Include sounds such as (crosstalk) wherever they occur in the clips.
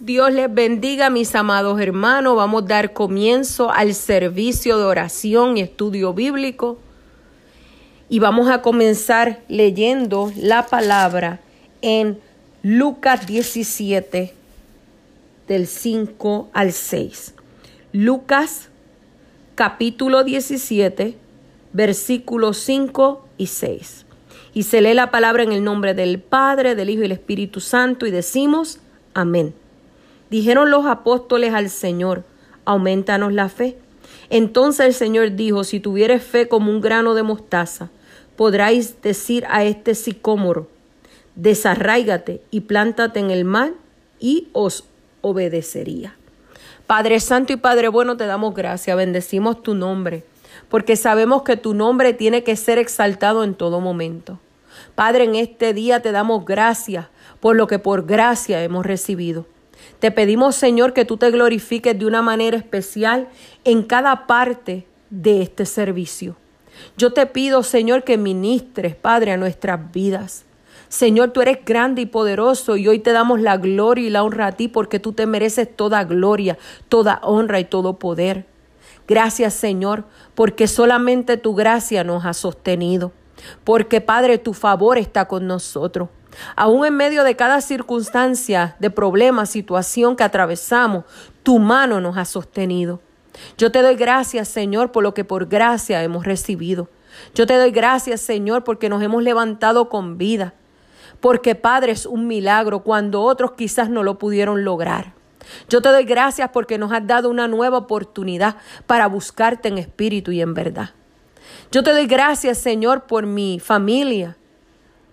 Dios les bendiga, mis amados hermanos. Vamos a dar comienzo al servicio de oración y estudio bíblico. Y vamos a comenzar leyendo la palabra en Lucas 17, del 5 al 6. Lucas capítulo 17, versículos 5 y 6. Y se lee la palabra en el nombre del Padre, del Hijo y del Espíritu Santo y decimos, amén. Dijeron los apóstoles al Señor, aumentanos la fe. Entonces el Señor dijo, si tuvieres fe como un grano de mostaza, podráis decir a este sicómoro, desarráigate y plántate en el mar, y os obedecería. Padre Santo y Padre Bueno, te damos gracias, bendecimos tu nombre, porque sabemos que tu nombre tiene que ser exaltado en todo momento. Padre, en este día te damos gracias por lo que por gracia hemos recibido. Te pedimos, Señor, que tú te glorifiques de una manera especial en cada parte de este servicio. Yo te pido, Señor, que ministres, Padre, a nuestras vidas. Señor, tú eres grande y poderoso y hoy te damos la gloria y la honra a ti porque tú te mereces toda gloria, toda honra y todo poder. Gracias, Señor, porque solamente tu gracia nos ha sostenido. Porque, Padre, tu favor está con nosotros. Aún en medio de cada circunstancia, de problema, situación que atravesamos, tu mano nos ha sostenido. Yo te doy gracias, Señor, por lo que por gracia hemos recibido. Yo te doy gracias, Señor, porque nos hemos levantado con vida. Porque, Padre, es un milagro cuando otros quizás no lo pudieron lograr. Yo te doy gracias porque nos has dado una nueva oportunidad para buscarte en espíritu y en verdad. Yo te doy gracias, Señor, por mi familia,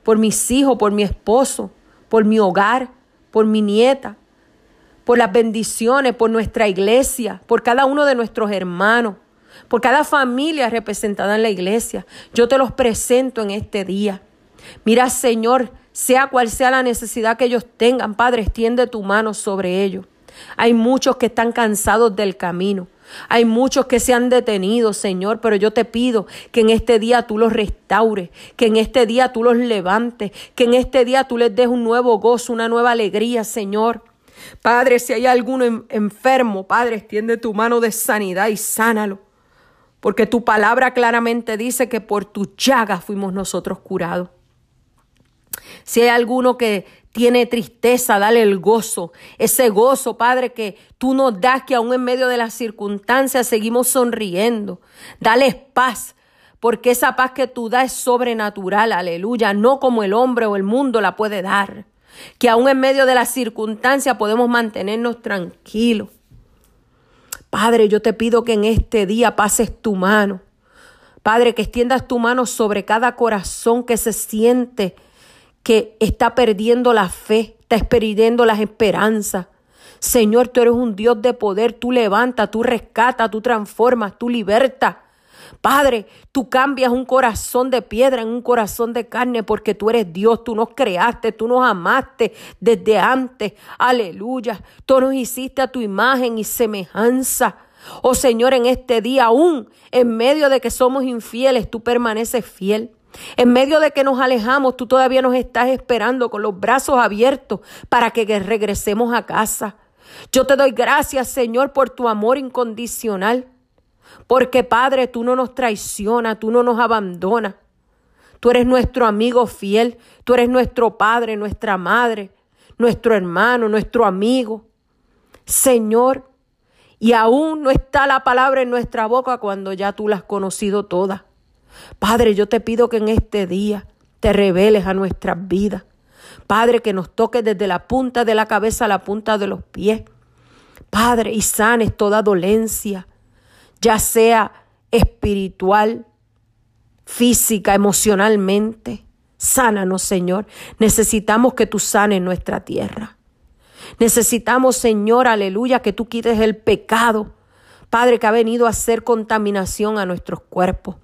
por mis hijos, por mi esposo, por mi hogar, por mi nieta, por las bendiciones, por nuestra iglesia, por cada uno de nuestros hermanos, por cada familia representada en la iglesia. Yo te los presento en este día. Mira, Señor, sea cual sea la necesidad que ellos tengan, Padre, extiende tu mano sobre ellos. Hay muchos que están cansados del camino. Hay muchos que se han detenido, Señor, pero yo te pido que en este día tú los restaures, que en este día tú los levantes, que en este día tú les des un nuevo gozo, una nueva alegría, Señor. Padre, si hay alguno enfermo, Padre, extiende tu mano de sanidad y sánalo. Porque tu palabra claramente dice que por tu llagas fuimos nosotros curados. Si hay alguno que tiene tristeza, dale el gozo, ese gozo, Padre, que tú nos das, que aún en medio de las circunstancias seguimos sonriendo. Dale paz, porque esa paz que tú das es sobrenatural, aleluya, no como el hombre o el mundo la puede dar. Que aún en medio de las circunstancias podemos mantenernos tranquilos. Padre, yo te pido que en este día pases tu mano. Padre, que extiendas tu mano sobre cada corazón que se siente que está perdiendo la fe, está perdiendo las esperanzas. Señor, tú eres un Dios de poder, tú levantas, tú rescatas, tú transformas, tú libertas. Padre, tú cambias un corazón de piedra en un corazón de carne porque tú eres Dios, tú nos creaste, tú nos amaste desde antes. Aleluya. Tú nos hiciste a tu imagen y semejanza. Oh Señor, en este día aún, en medio de que somos infieles, tú permaneces fiel. En medio de que nos alejamos, tú todavía nos estás esperando con los brazos abiertos para que regresemos a casa. Yo te doy gracias, Señor, por tu amor incondicional. Porque, Padre, tú no nos traicionas, tú no nos abandonas. Tú eres nuestro amigo fiel, tú eres nuestro Padre, nuestra Madre, nuestro hermano, nuestro amigo. Señor, y aún no está la palabra en nuestra boca cuando ya tú la has conocido toda. Padre, yo te pido que en este día te reveles a nuestras vidas. Padre, que nos toques desde la punta de la cabeza a la punta de los pies. Padre, y sanes toda dolencia, ya sea espiritual, física, emocionalmente. Sánanos, Señor. Necesitamos que tú sanes nuestra tierra. Necesitamos, Señor, aleluya, que tú quites el pecado, Padre, que ha venido a hacer contaminación a nuestros cuerpos.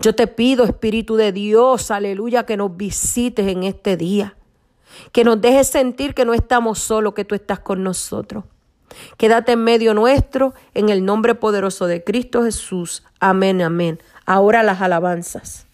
Yo te pido, Espíritu de Dios, aleluya, que nos visites en este día. Que nos dejes sentir que no estamos solos, que tú estás con nosotros. Quédate en medio nuestro, en el nombre poderoso de Cristo Jesús. Amén, amén. Ahora las alabanzas.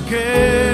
Pero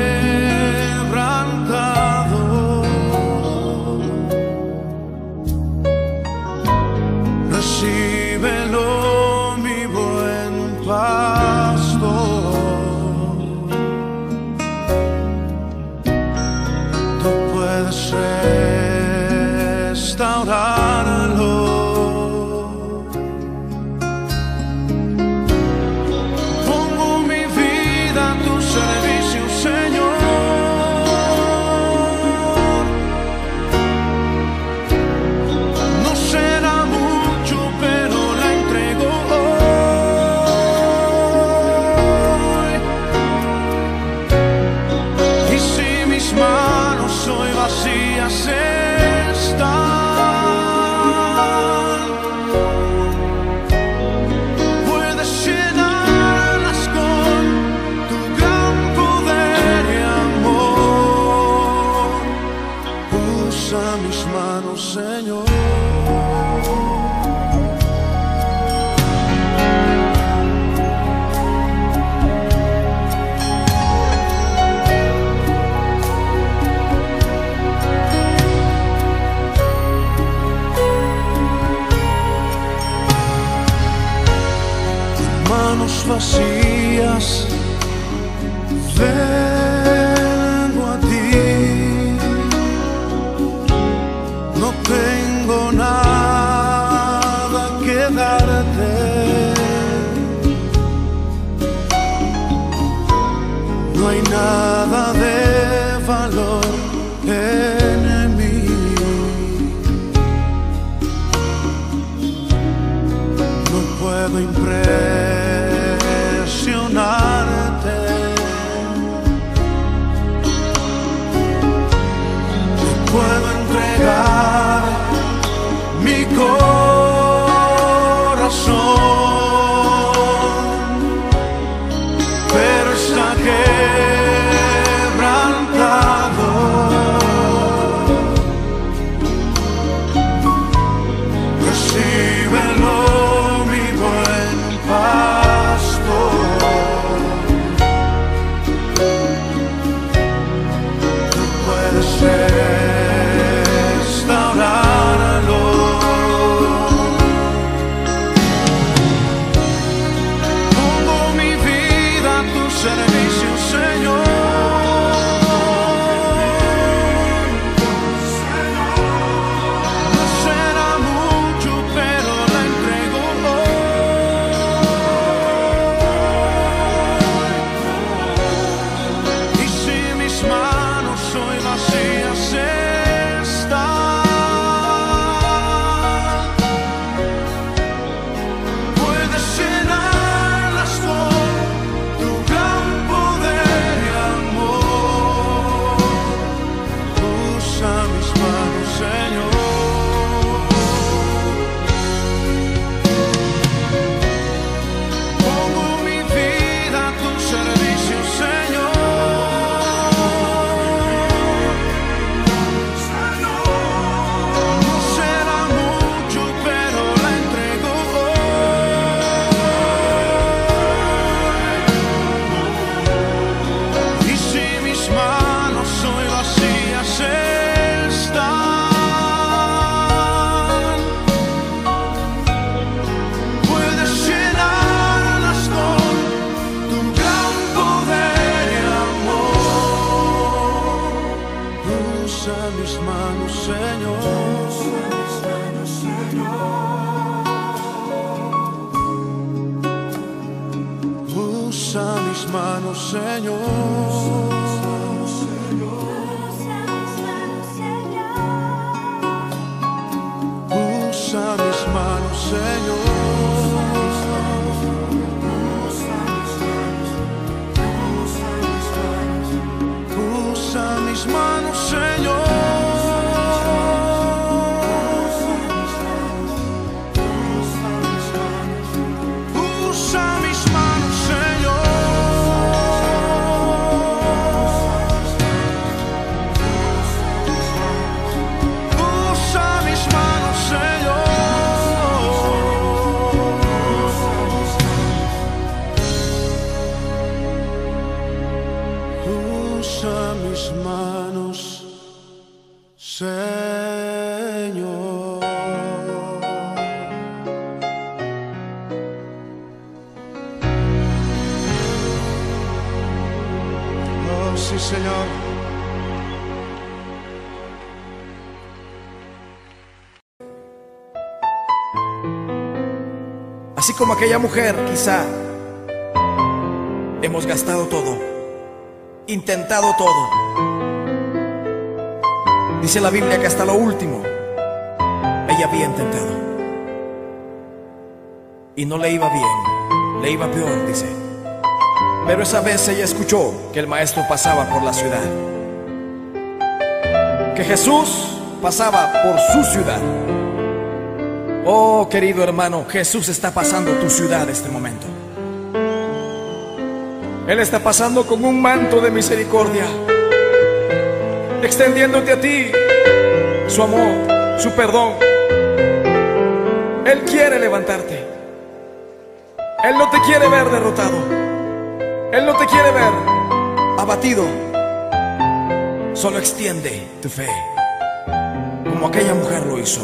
Señor. Oh, sí, Señor. Así como aquella mujer, quizá hemos gastado todo, intentado todo. Dice la Biblia que hasta lo último ella había intentado. Y no le iba bien, le iba peor, dice. Pero esa vez ella escuchó que el maestro pasaba por la ciudad. Que Jesús pasaba por su ciudad. Oh, querido hermano, Jesús está pasando tu ciudad este momento. Él está pasando con un manto de misericordia, extendiéndote a ti su amor, su perdón. Él quiere levantarte. Él no te quiere ver derrotado. Él no te quiere ver abatido. Solo extiende tu fe, como aquella mujer lo hizo.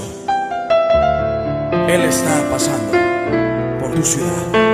Él está pasando por tu ciudad.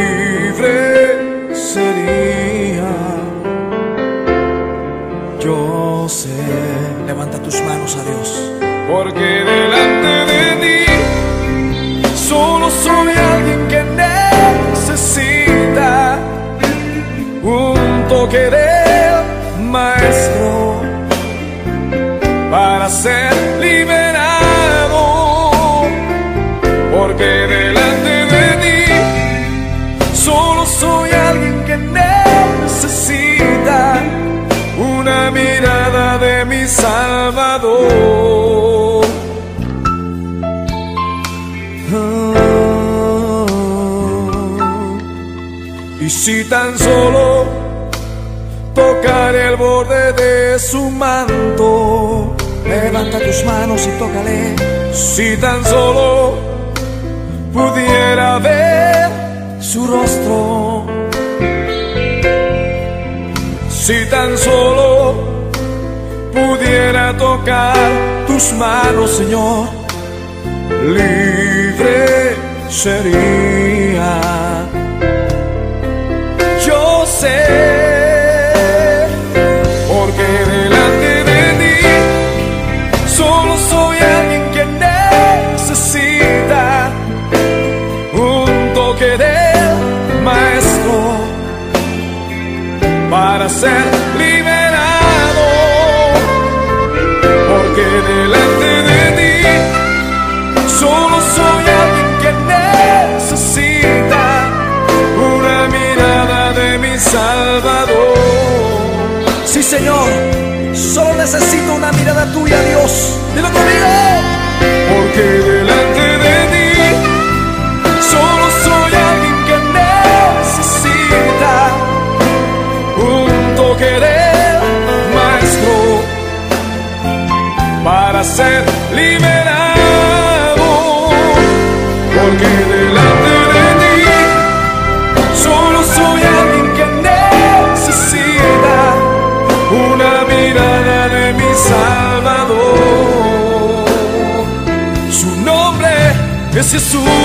Yo sé, levanta tus manos a Dios, porque delante de ti solo soy Y si tan solo tocar el borde de su manto, levanta tus manos y tócale. Si tan solo pudiera ver su rostro, si tan solo pudiera tocar tus manos, Señor, libre sería. Yo sé, porque delante de ti solo soy alguien que necesita un toque del maestro para ser es Jesús.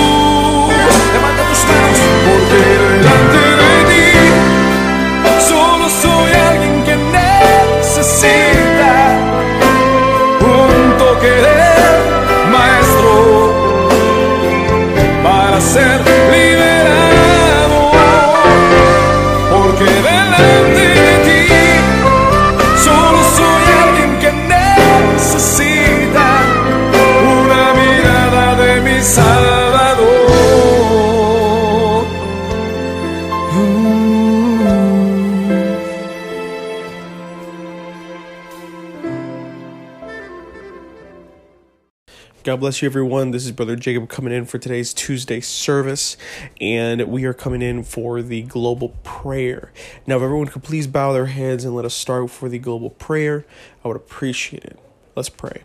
Bless you, everyone. This is Brother Jacob coming in for today's Tuesday service, and we are coming in for the global prayer. Now, if everyone could please bow their heads and let us start for the global prayer, I would appreciate it. Let's pray.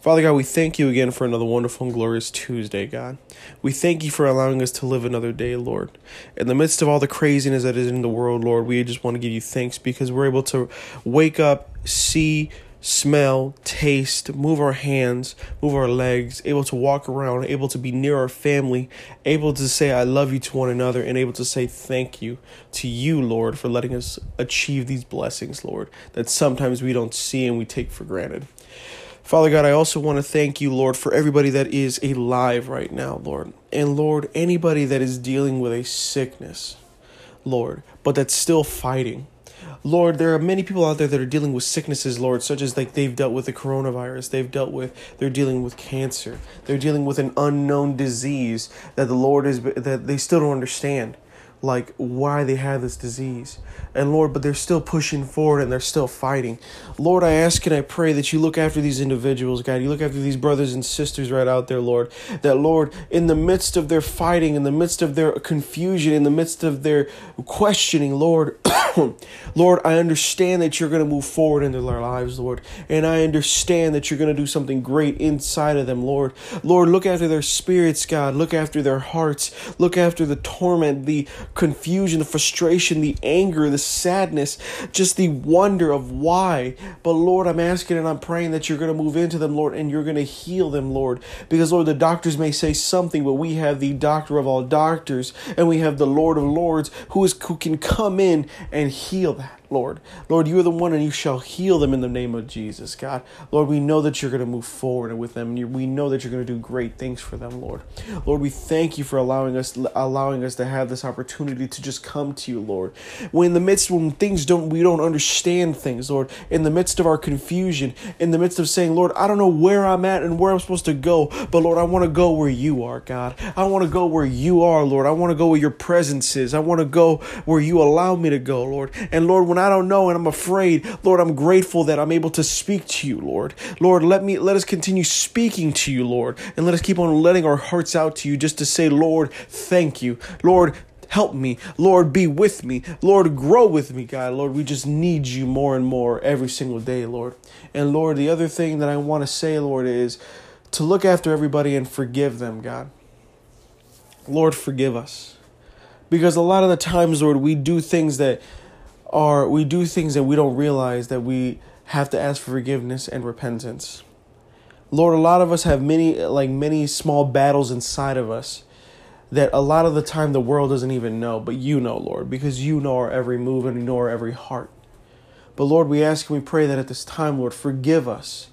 Father God, we thank you again for another wonderful and glorious Tuesday, God. We thank you for allowing us to live another day, Lord. In the midst of all the craziness that is in the world, Lord, we just want to give you thanks because we're able to wake up, see, smell, taste, move our hands, move our legs, able to walk around, able to be near our family, able to say I love you to one another, and able to say thank you to you, Lord, for letting us achieve these blessings, Lord, that sometimes we don't see and we take for granted. Father God, I also want to thank you, Lord, for everybody that is alive right now, Lord. And Lord, anybody that is dealing with a sickness, Lord, but that's still fighting. Lord, there are many people out there that are dealing with sicknesses, Lord, such as like they've dealt with the coronavirus, they've dealt with, they're dealing with cancer, they're dealing with an unknown disease that the Lord is, that they still don't understand, like why they have this disease. And Lord, but they're still pushing forward and they're still fighting. Lord, I ask and I pray that you look after these individuals, God. You look after these brothers and sisters right out there, Lord. That, Lord, in the midst of their fighting, in the midst of their confusion, in the midst of their questioning, Lord, (coughs) Lord, I understand that you're going to move forward into their lives, Lord. And I understand that you're going to do something great inside of them, Lord. Lord, look after their spirits, God. Look after their hearts. Look after the torment, the confusion, the frustration, the anger, the sadness, just the wonder of why. But Lord, I'm asking and I'm praying that you're going to move into them, Lord, and you're going to heal them, Lord. Because, Lord, the doctors may say something, but we have the doctor of all doctors, and we have the Lord of Lords who is who can come in and heal that. Lord. Lord, you are the one and you shall heal them in the name of Jesus, God. Lord, we know that you're going to move forward with them and we know that you're going to do great things for them, Lord. Lord, we thank you for allowing us allowing us to have this opportunity to just come to you, Lord. When in the midst when things don't we don't understand things, Lord, in the midst of our confusion, in the midst of saying, Lord, I don't know where I'm at and where I'm supposed to go, but Lord, I want to go where you are, God. I want to go where you are, Lord. I want to go where your presence is. I want to go where you allow me to go, Lord. And Lord, when I don't know and I'm afraid, Lord, I'm grateful that I'm able to speak to you, Lord. Lord, let me let us continue speaking to you, Lord, and let us keep on letting our hearts out to you just to say, Lord, thank you. Lord, help me. Lord, be with me. Lord, grow with me, God. Lord, we just need you more and more every single day, Lord. And Lord, the other thing that I want to say, Lord, is to look after everybody and forgive them, God. Lord, forgive us. Because a lot of the times, Lord, we do things that are, we do things that we don't realize that we have to ask for forgiveness and repentance. Lord, a lot of us have many, like many small battles inside of us that a lot of the time the world doesn't even know, but you know, Lord, because you know our every move and you know our every heart. But Lord, we ask and we pray that at this time, Lord, forgive us.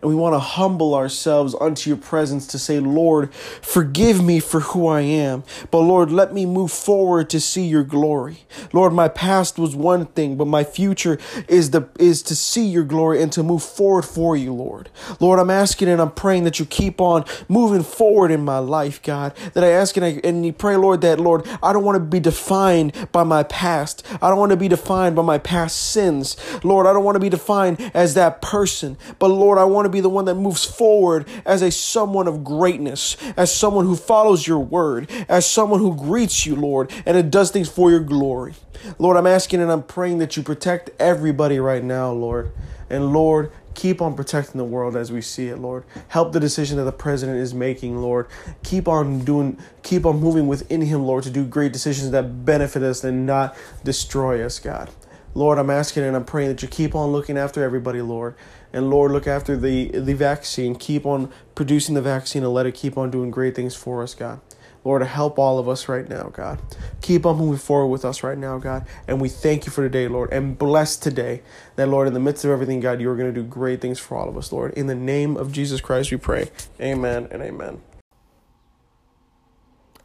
And we want to humble ourselves unto your presence to say, Lord, forgive me for who I am. But Lord, let me move forward to see your glory. Lord, my past was one thing, but my future is the is to see your glory and to move forward for you, Lord. Lord, I'm asking and I'm praying that you keep on moving forward in my life, God. That I ask and I and you pray, Lord, that Lord, I don't want to be defined by my past. I don't want to be defined by my past sins. Lord, I don't want to be defined as that person. But Lord, I want to be the one that moves forward as a someone of greatness, as someone who follows your word, as someone who greets you, Lord, and it does things for your glory. Lord, I'm asking and I'm praying that you protect everybody right now, Lord. And Lord, Keep on protecting the world as we see it, Lord. Help the decision that the president is making, Lord. Keep on doing, keep on moving within him, Lord, to do great decisions that benefit us and not destroy us, God. Lord, I'm asking and I'm praying that you keep on looking after everybody, Lord. And Lord, look after the, the vaccine. Keep on producing the vaccine and let it keep on doing great things for us, God. Lord, help all of us right now, God. Keep on moving forward with us right now, God. And we thank you for today, Lord. And bless today that, Lord, in the midst of everything, God, you are going to do great things for all of us, Lord. In the name of Jesus Christ, we pray. Amen and amen.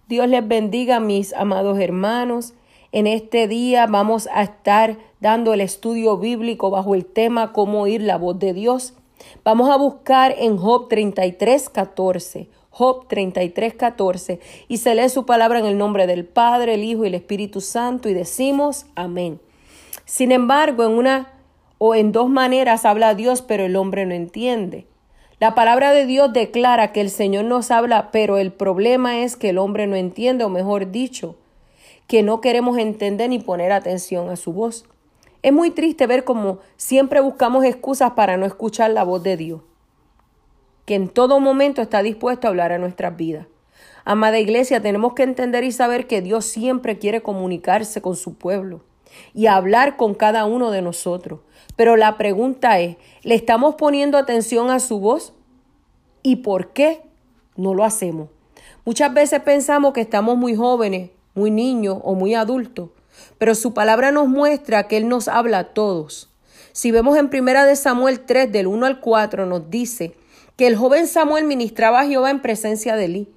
Dios les bendiga, mis amados hermanos. En este día vamos a estar dando el estudio bíblico bajo el tema cómo oír la voz de Dios. Vamos a buscar en Job 33, 14. Job 33, 14, y se lee su palabra en el nombre del Padre, el Hijo y el Espíritu Santo, y decimos amén. Sin embargo, en una o en dos maneras habla Dios, pero el hombre no entiende. La palabra de Dios declara que el Señor nos habla, pero el problema es que el hombre no entiende, o mejor dicho, que no queremos entender ni poner atención a su voz. Es muy triste ver cómo siempre buscamos excusas para no escuchar la voz de Dios que en todo momento está dispuesto a hablar a nuestras vidas. Amada iglesia, tenemos que entender y saber que Dios siempre quiere comunicarse con su pueblo y hablar con cada uno de nosotros. Pero la pregunta es, ¿le estamos poniendo atención a su voz? ¿Y por qué no lo hacemos? Muchas veces pensamos que estamos muy jóvenes, muy niños o muy adultos, pero su palabra nos muestra que Él nos habla a todos. Si vemos en primera de Samuel 3 del 1 al 4 nos dice que el joven Samuel ministraba a Jehová en presencia de Elí.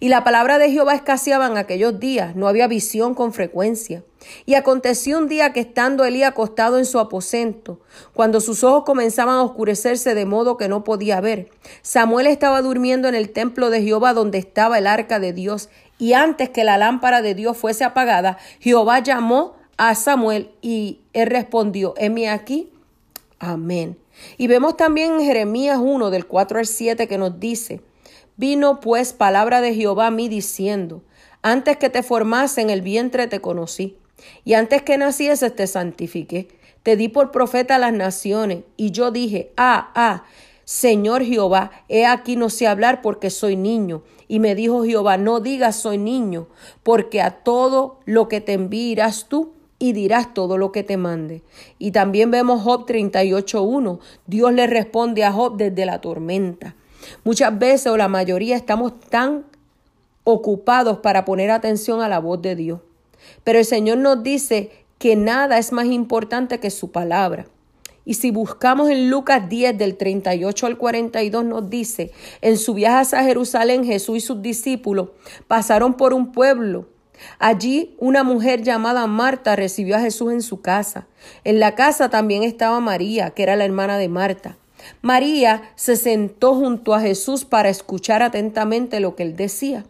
Y la palabra de Jehová escaseaba en aquellos días, no había visión con frecuencia. Y aconteció un día que estando Elí acostado en su aposento, cuando sus ojos comenzaban a oscurecerse de modo que no podía ver, Samuel estaba durmiendo en el templo de Jehová donde estaba el arca de Dios, y antes que la lámpara de Dios fuese apagada, Jehová llamó a Samuel y él respondió, heme aquí, amén. Y vemos también en Jeremías 1 del 4 al 7 que nos dice, vino pues palabra de Jehová a mí diciendo, antes que te formase en el vientre te conocí, y antes que nacieses te santifiqué, te di por profeta a las naciones, y yo dije, ah, ah, Señor Jehová, he aquí no sé hablar porque soy niño. Y me dijo Jehová, no digas soy niño, porque a todo lo que te envías tú y dirás todo lo que te mande. Y también vemos Job 38.1. Dios le responde a Job desde la tormenta. Muchas veces o la mayoría estamos tan ocupados para poner atención a la voz de Dios. Pero el Señor nos dice que nada es más importante que su palabra. Y si buscamos en Lucas 10 del 38 al 42 nos dice, en su viaje a Jerusalén Jesús y sus discípulos pasaron por un pueblo Allí una mujer llamada Marta recibió a Jesús en su casa. En la casa también estaba María, que era la hermana de Marta. María se sentó junto a Jesús para escuchar atentamente lo que él decía.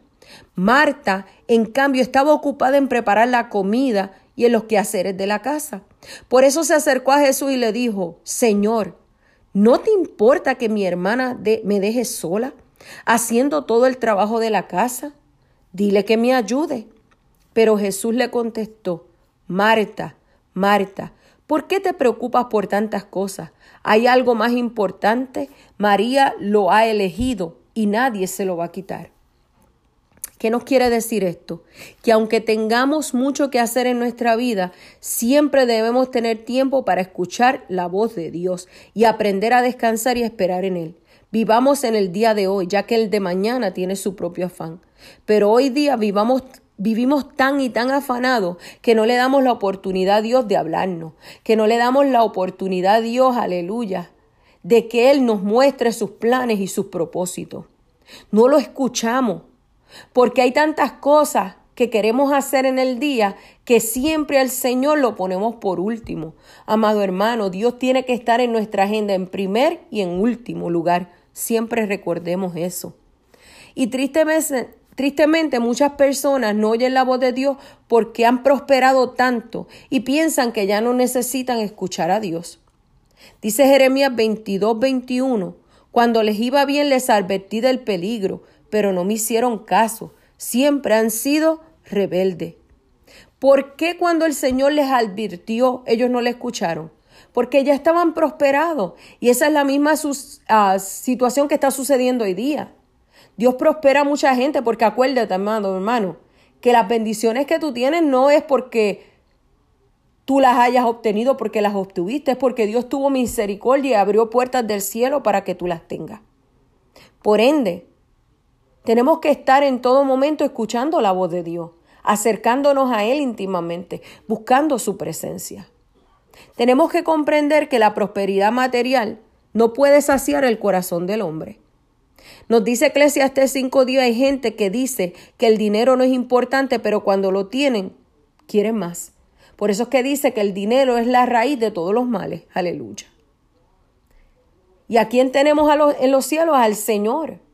Marta, en cambio, estaba ocupada en preparar la comida y en los quehaceres de la casa. Por eso se acercó a Jesús y le dijo, Señor, ¿no te importa que mi hermana me deje sola, haciendo todo el trabajo de la casa? Dile que me ayude. Pero Jesús le contestó, Marta, Marta, ¿por qué te preocupas por tantas cosas? ¿Hay algo más importante? María lo ha elegido y nadie se lo va a quitar. ¿Qué nos quiere decir esto? Que aunque tengamos mucho que hacer en nuestra vida, siempre debemos tener tiempo para escuchar la voz de Dios y aprender a descansar y esperar en Él. Vivamos en el día de hoy, ya que el de mañana tiene su propio afán. Pero hoy día vivamos Vivimos tan y tan afanados que no le damos la oportunidad a Dios de hablarnos, que no le damos la oportunidad a Dios, aleluya, de que Él nos muestre sus planes y sus propósitos. No lo escuchamos, porque hay tantas cosas que queremos hacer en el día que siempre al Señor lo ponemos por último. Amado hermano, Dios tiene que estar en nuestra agenda en primer y en último lugar. Siempre recordemos eso. Y tristemente, Tristemente muchas personas no oyen la voz de Dios porque han prosperado tanto y piensan que ya no necesitan escuchar a Dios. Dice Jeremías 22, 21, cuando les iba bien les advertí del peligro, pero no me hicieron caso, siempre han sido rebeldes. ¿Por qué cuando el Señor les advirtió ellos no le escucharon? porque ya estaban prosperados. Y esa es la misma ah, situación que está sucediendo hoy día. Dios prospera a mucha gente porque acuérdate, hermano, hermano, que las bendiciones que tú tienes no es porque tú las hayas obtenido porque las obtuviste, es porque Dios tuvo misericordia y abrió puertas del cielo para que tú las tengas. Por ende, tenemos que estar en todo momento escuchando la voz de Dios, acercándonos a Él íntimamente, buscando su presencia. Tenemos que comprender que la prosperidad material no puede saciar el corazón del hombre. Nos dice Eclesiastes 5.10, hay gente que dice que el dinero no es importante, pero cuando lo tienen, quieren más. Por eso es que dice que el dinero es la raíz de todos los males. Aleluya. ¿Y a quién tenemos en los cielos? Al Señor.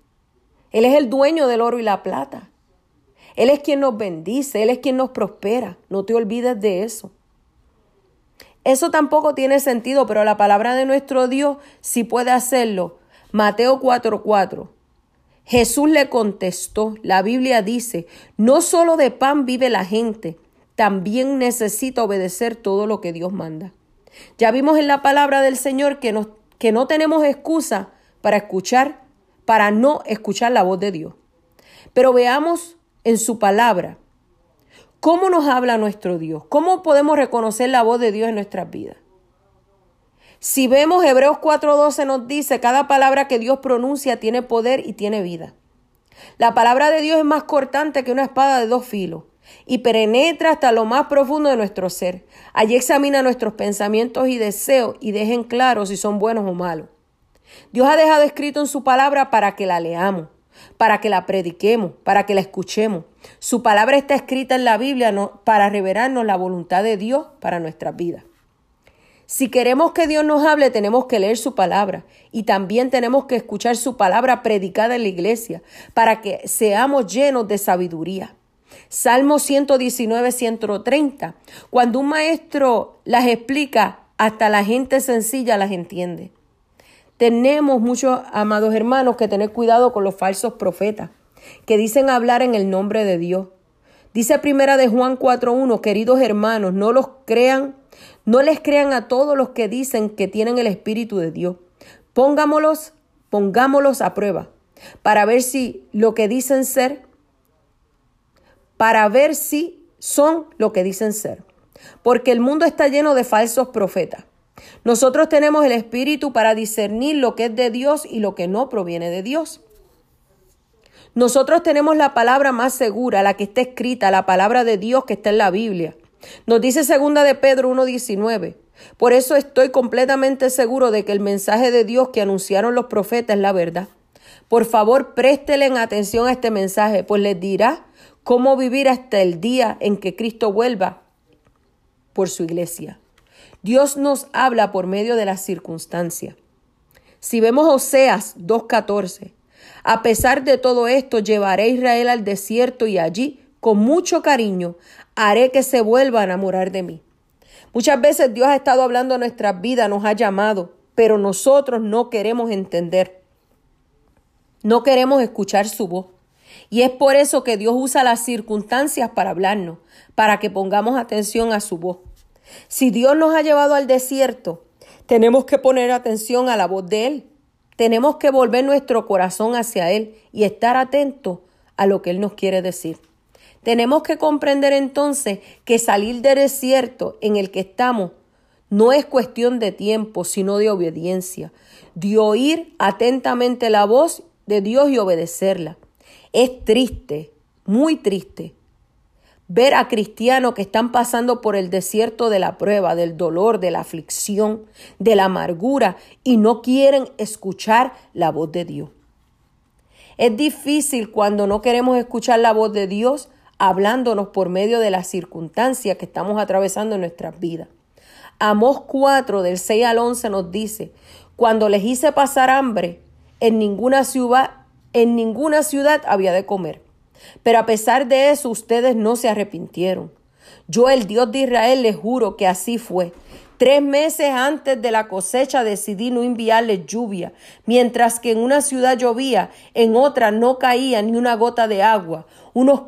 Él es el dueño del oro y la plata. Él es quien nos bendice, Él es quien nos prospera. No te olvides de eso. Eso tampoco tiene sentido, pero la palabra de nuestro Dios sí puede hacerlo. Mateo 4:4. Jesús le contestó, la Biblia dice, no solo de pan vive la gente, también necesita obedecer todo lo que Dios manda. Ya vimos en la palabra del Señor que, nos, que no tenemos excusa para escuchar, para no escuchar la voz de Dios. Pero veamos en su palabra cómo nos habla nuestro Dios, cómo podemos reconocer la voz de Dios en nuestras vidas. Si vemos Hebreos 4:12 nos dice, cada palabra que Dios pronuncia tiene poder y tiene vida. La palabra de Dios es más cortante que una espada de dos filos y penetra hasta lo más profundo de nuestro ser. Allí examina nuestros pensamientos y deseos y dejen claro si son buenos o malos. Dios ha dejado escrito en su palabra para que la leamos, para que la prediquemos, para que la escuchemos. Su palabra está escrita en la Biblia no- para revelarnos la voluntad de Dios para nuestras vidas. Si queremos que Dios nos hable, tenemos que leer su palabra y también tenemos que escuchar su palabra predicada en la iglesia para que seamos llenos de sabiduría. Salmo 119, 130. Cuando un maestro las explica, hasta la gente sencilla las entiende. Tenemos muchos amados hermanos que tener cuidado con los falsos profetas que dicen hablar en el nombre de Dios. Dice primera de Juan 4:1, queridos hermanos, no los crean, no les crean a todos los que dicen que tienen el espíritu de Dios. Pongámoslos, pongámoslos a prueba para ver si lo que dicen ser para ver si son lo que dicen ser. Porque el mundo está lleno de falsos profetas. Nosotros tenemos el espíritu para discernir lo que es de Dios y lo que no proviene de Dios. Nosotros tenemos la palabra más segura, la que está escrita, la palabra de Dios que está en la Biblia. Nos dice segunda de Pedro 1:19. Por eso estoy completamente seguro de que el mensaje de Dios que anunciaron los profetas es la verdad. Por favor, préstele atención a este mensaje, pues les dirá cómo vivir hasta el día en que Cristo vuelva por su iglesia. Dios nos habla por medio de las circunstancias. Si vemos Oseas 2.14, a pesar de todo esto, llevaré a Israel al desierto y allí, con mucho cariño, haré que se vuelva a enamorar de mí. Muchas veces Dios ha estado hablando a nuestras vidas, nos ha llamado, pero nosotros no queremos entender. No queremos escuchar su voz. Y es por eso que Dios usa las circunstancias para hablarnos, para que pongamos atención a su voz. Si Dios nos ha llevado al desierto, tenemos que poner atención a la voz de Él. Tenemos que volver nuestro corazón hacia Él y estar atentos a lo que Él nos quiere decir. Tenemos que comprender entonces que salir del desierto en el que estamos no es cuestión de tiempo, sino de obediencia, de oír atentamente la voz de Dios y obedecerla. Es triste, muy triste, ver a cristianos que están pasando por el desierto de la prueba, del dolor, de la aflicción, de la amargura y no quieren escuchar la voz de Dios. Es difícil cuando no queremos escuchar la voz de Dios hablándonos por medio de las circunstancias que estamos atravesando en nuestras vidas. Amós 4 del 6 al 11 nos dice, cuando les hice pasar hambre, en ninguna ciudad, en ninguna ciudad había de comer. Pero a pesar de eso, ustedes no se arrepintieron. Yo, el Dios de Israel, les juro que así fue. Tres meses antes de la cosecha decidí no enviarles lluvia, mientras que en una ciudad llovía, en otra no caía ni una gota de agua. Unos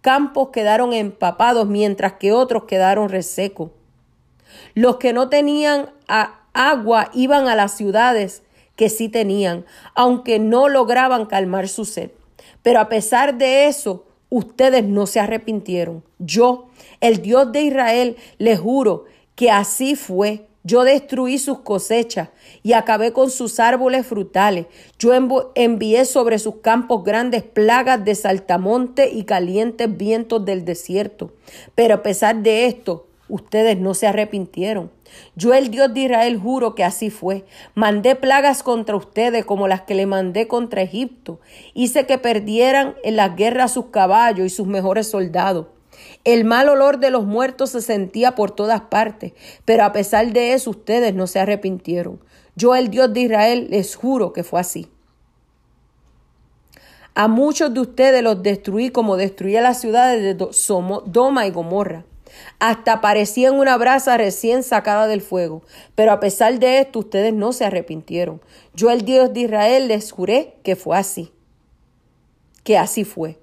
campos quedaron empapados, mientras que otros quedaron resecos. Los que no tenían agua iban a las ciudades que sí tenían, aunque no lograban calmar su sed. Pero a pesar de eso, ustedes no se arrepintieron. Yo, el Dios de Israel, les juro que así fue. Yo destruí sus cosechas y acabé con sus árboles frutales. Yo envié sobre sus campos grandes plagas de saltamonte y calientes vientos del desierto. Pero a pesar de esto, ustedes no se arrepintieron. Yo, el Dios de Israel, juro que así fue. Mandé plagas contra ustedes como las que le mandé contra Egipto. Hice que perdieran en las guerras sus caballos y sus mejores soldados. El mal olor de los muertos se sentía por todas partes, pero a pesar de eso ustedes no se arrepintieron. Yo, el Dios de Israel, les juro que fue así. A muchos de ustedes los destruí como destruí a las ciudades de Doma y Gomorra. Hasta parecían una brasa recién sacada del fuego. Pero a pesar de esto, ustedes no se arrepintieron. Yo, el Dios de Israel, les juré que fue así. Que así fue.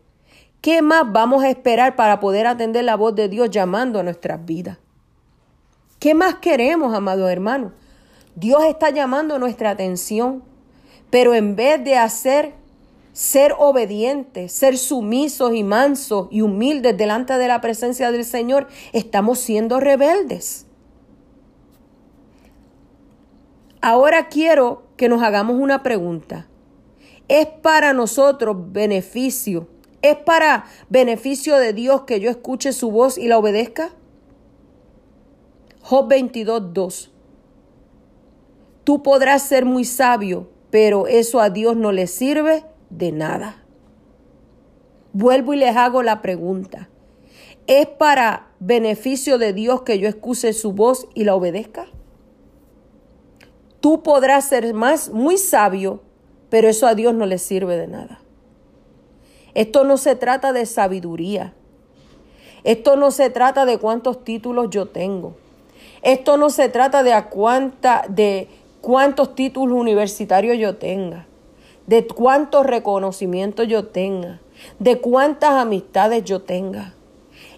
¿Qué más vamos a esperar para poder atender la voz de Dios llamando a nuestras vidas? ¿Qué más queremos, amados hermanos? Dios está llamando nuestra atención, pero en vez de hacer ser obedientes, ser sumisos y mansos y humildes delante de la presencia del Señor, estamos siendo rebeldes. Ahora quiero que nos hagamos una pregunta. ¿Es para nosotros beneficio? ¿Es para beneficio de Dios que yo escuche su voz y la obedezca? Job 22, 2. Tú podrás ser muy sabio, pero eso a Dios no le sirve de nada. Vuelvo y les hago la pregunta. ¿Es para beneficio de Dios que yo escuche su voz y la obedezca? Tú podrás ser más muy sabio, pero eso a Dios no le sirve de nada. Esto no se trata de sabiduría. Esto no se trata de cuántos títulos yo tengo. Esto no se trata de a cuánta, de cuántos títulos universitarios yo tenga, de cuántos reconocimientos yo tenga, de cuántas amistades yo tenga.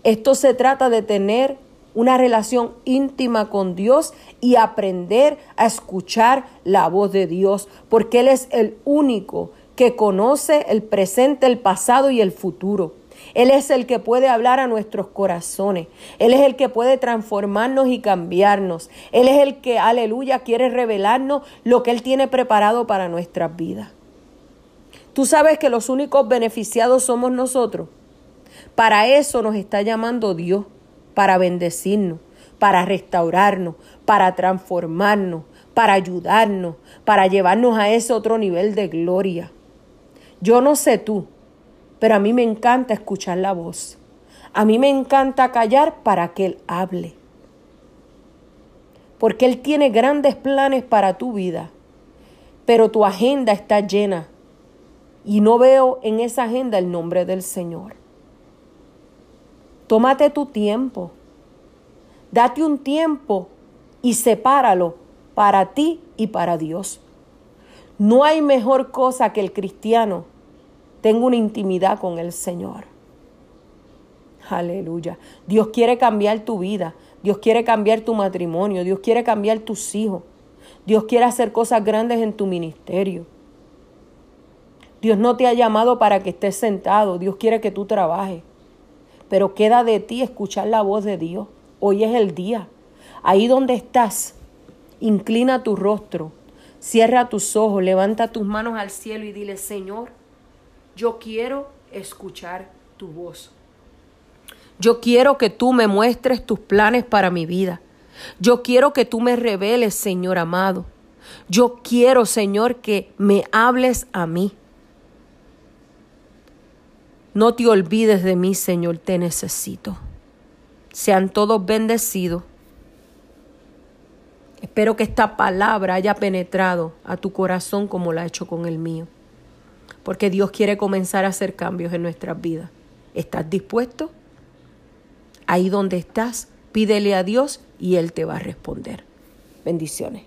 Esto se trata de tener una relación íntima con Dios y aprender a escuchar la voz de Dios, porque Él es el único que conoce el presente, el pasado y el futuro. Él es el que puede hablar a nuestros corazones. Él es el que puede transformarnos y cambiarnos. Él es el que, aleluya, quiere revelarnos lo que Él tiene preparado para nuestras vidas. Tú sabes que los únicos beneficiados somos nosotros. Para eso nos está llamando Dios, para bendecirnos, para restaurarnos, para transformarnos, para ayudarnos, para llevarnos a ese otro nivel de gloria. Yo no sé tú, pero a mí me encanta escuchar la voz. A mí me encanta callar para que Él hable. Porque Él tiene grandes planes para tu vida, pero tu agenda está llena y no veo en esa agenda el nombre del Señor. Tómate tu tiempo. Date un tiempo y sepáralo para ti y para Dios. No hay mejor cosa que el cristiano tenga una intimidad con el Señor. Aleluya. Dios quiere cambiar tu vida. Dios quiere cambiar tu matrimonio. Dios quiere cambiar tus hijos. Dios quiere hacer cosas grandes en tu ministerio. Dios no te ha llamado para que estés sentado. Dios quiere que tú trabajes. Pero queda de ti escuchar la voz de Dios. Hoy es el día. Ahí donde estás, inclina tu rostro, cierra tus ojos, levanta tus manos al cielo y dile, Señor, yo quiero escuchar tu voz. Yo quiero que tú me muestres tus planes para mi vida. Yo quiero que tú me reveles, Señor amado. Yo quiero, Señor, que me hables a mí. No te olvides de mí, Señor, te necesito. Sean todos bendecidos. Espero que esta palabra haya penetrado a tu corazón como la ha hecho con el mío. Porque Dios quiere comenzar a hacer cambios en nuestras vidas. ¿Estás dispuesto? Ahí donde estás, pídele a Dios y Él te va a responder. Bendiciones.